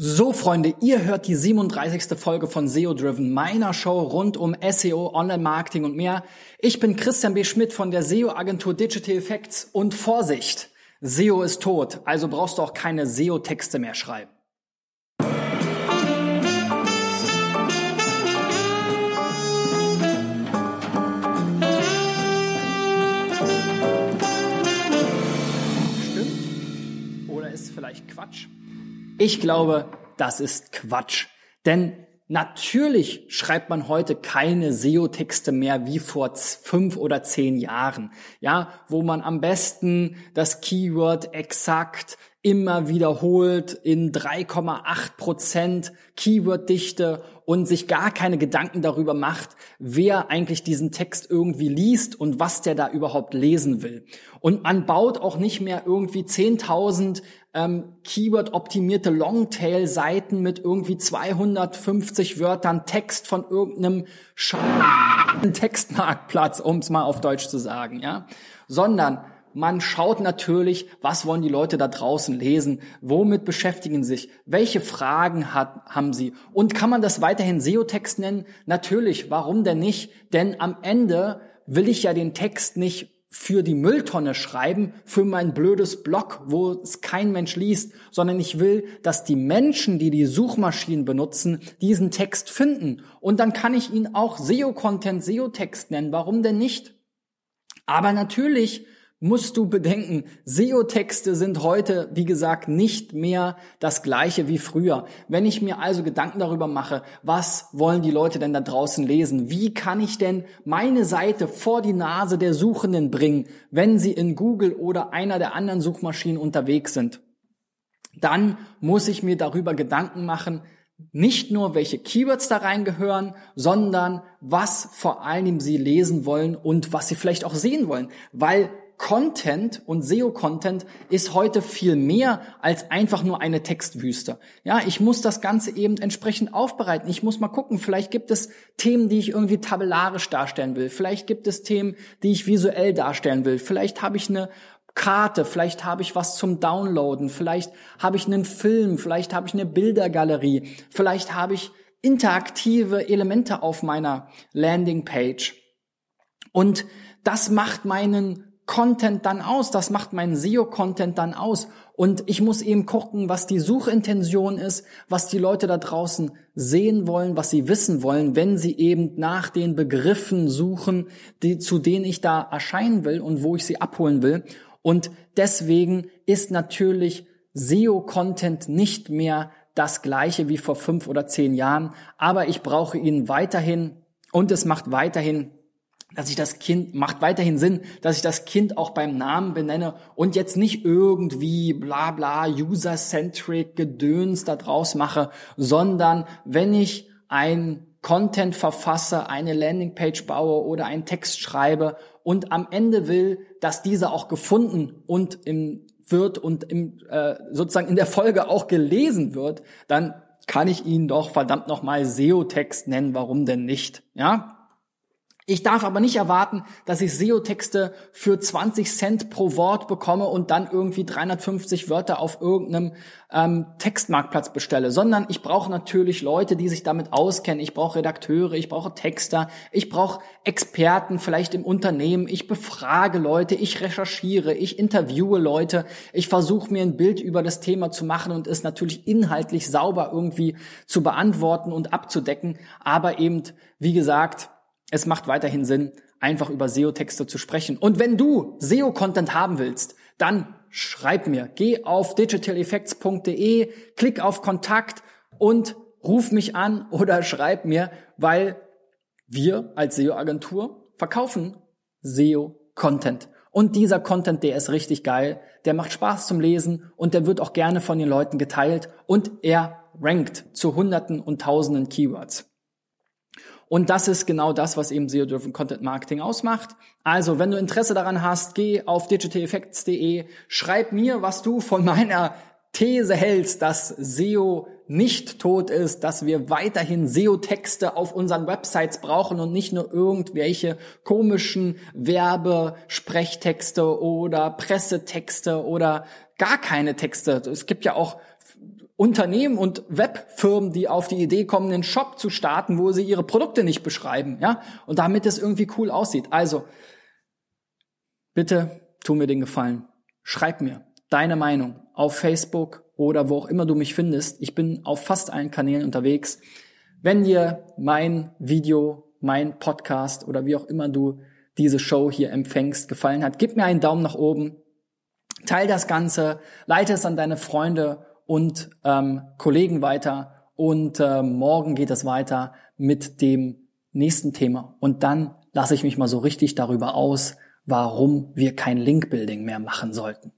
So, Freunde, ihr hört die 37. Folge von SEO Driven, meiner Show rund um SEO, Online-Marketing und mehr. Ich bin Christian B. Schmidt von der SEO-Agentur Digital Effects und Vorsicht, SEO ist tot, also brauchst du auch keine SEO-Texte mehr schreiben. Ich glaube, das ist Quatsch. Denn natürlich schreibt man heute keine SEO-Texte mehr wie vor fünf oder zehn Jahren. Ja, wo man am besten das Keyword exakt immer wiederholt in 3,8 Prozent Keyworddichte und sich gar keine Gedanken darüber macht, wer eigentlich diesen Text irgendwie liest und was der da überhaupt lesen will. Und man baut auch nicht mehr irgendwie 10.000 ähm, Keyword-optimierte Longtail-Seiten mit irgendwie 250 Wörtern Text von irgendeinem Sch Textmarktplatz, um es mal auf Deutsch zu sagen, ja, sondern man schaut natürlich, was wollen die Leute da draußen lesen, womit beschäftigen sich, welche Fragen hat, haben sie und kann man das weiterhin SEO-Text nennen? Natürlich, warum denn nicht? Denn am Ende will ich ja den Text nicht für die Mülltonne schreiben, für mein blödes Blog, wo es kein Mensch liest, sondern ich will, dass die Menschen, die die Suchmaschinen benutzen, diesen Text finden. Und dann kann ich ihn auch SEO-Content, SEO-Text nennen. Warum denn nicht? Aber natürlich musst du bedenken, SEO-Texte sind heute, wie gesagt, nicht mehr das gleiche wie früher. Wenn ich mir also Gedanken darüber mache, was wollen die Leute denn da draußen lesen? Wie kann ich denn meine Seite vor die Nase der Suchenden bringen, wenn sie in Google oder einer der anderen Suchmaschinen unterwegs sind? Dann muss ich mir darüber Gedanken machen, nicht nur welche Keywords da reingehören, sondern was vor allem sie lesen wollen und was sie vielleicht auch sehen wollen, weil Content und SEO-Content ist heute viel mehr als einfach nur eine Textwüste. Ja, ich muss das Ganze eben entsprechend aufbereiten. Ich muss mal gucken, vielleicht gibt es Themen, die ich irgendwie tabellarisch darstellen will. Vielleicht gibt es Themen, die ich visuell darstellen will. Vielleicht habe ich eine Karte, vielleicht habe ich was zum Downloaden, vielleicht habe ich einen Film, vielleicht habe ich eine Bildergalerie, vielleicht habe ich interaktive Elemente auf meiner Landingpage. Und das macht meinen Content dann aus? Das macht mein SEO-Content dann aus. Und ich muss eben gucken, was die Suchintention ist, was die Leute da draußen sehen wollen, was sie wissen wollen, wenn sie eben nach den Begriffen suchen, die, zu denen ich da erscheinen will und wo ich sie abholen will. Und deswegen ist natürlich SEO-Content nicht mehr das gleiche wie vor fünf oder zehn Jahren, aber ich brauche ihn weiterhin und es macht weiterhin dass ich das Kind, macht weiterhin Sinn, dass ich das Kind auch beim Namen benenne und jetzt nicht irgendwie bla bla user-centric Gedöns da draus mache, sondern wenn ich ein Content verfasse, eine Landingpage baue oder einen Text schreibe und am Ende will, dass dieser auch gefunden und im wird und im, äh, sozusagen in der Folge auch gelesen wird, dann kann ich ihn doch verdammt nochmal SEO-Text nennen, warum denn nicht? Ja? Ich darf aber nicht erwarten, dass ich SEO-Texte für 20 Cent pro Wort bekomme und dann irgendwie 350 Wörter auf irgendeinem ähm, Textmarktplatz bestelle, sondern ich brauche natürlich Leute, die sich damit auskennen. Ich brauche Redakteure, ich brauche Texter, ich brauche Experten vielleicht im Unternehmen. Ich befrage Leute, ich recherchiere, ich interviewe Leute, ich versuche mir ein Bild über das Thema zu machen und es natürlich inhaltlich sauber irgendwie zu beantworten und abzudecken. Aber eben, wie gesagt, es macht weiterhin Sinn, einfach über SEO-Texte zu sprechen. Und wenn du SEO-Content haben willst, dann schreib mir. Geh auf digitaleffects.de, klick auf Kontakt und ruf mich an oder schreib mir, weil wir als SEO-Agentur verkaufen SEO-Content. Und dieser Content, der ist richtig geil, der macht Spaß zum Lesen und der wird auch gerne von den Leuten geteilt und er rankt zu Hunderten und Tausenden Keywords. Und das ist genau das, was eben SEO-Driven Content Marketing ausmacht. Also, wenn du Interesse daran hast, geh auf digitaleffects.de, schreib mir, was du von meiner These hältst, dass SEO nicht tot ist, dass wir weiterhin SEO-Texte auf unseren Websites brauchen und nicht nur irgendwelche komischen Werbesprechtexte oder Pressetexte oder gar keine Texte. Es gibt ja auch Unternehmen und Webfirmen, die auf die Idee kommen, einen Shop zu starten, wo sie ihre Produkte nicht beschreiben, ja, und damit es irgendwie cool aussieht. Also, bitte tu mir den Gefallen. Schreib mir deine Meinung auf Facebook oder wo auch immer du mich findest. Ich bin auf fast allen Kanälen unterwegs. Wenn dir mein Video, mein Podcast oder wie auch immer du diese Show hier empfängst, gefallen hat, gib mir einen Daumen nach oben, teil das Ganze, leite es an deine Freunde und ähm, Kollegen weiter und äh, morgen geht es weiter mit dem nächsten Thema und dann lasse ich mich mal so richtig darüber aus, warum wir kein Link-Building mehr machen sollten.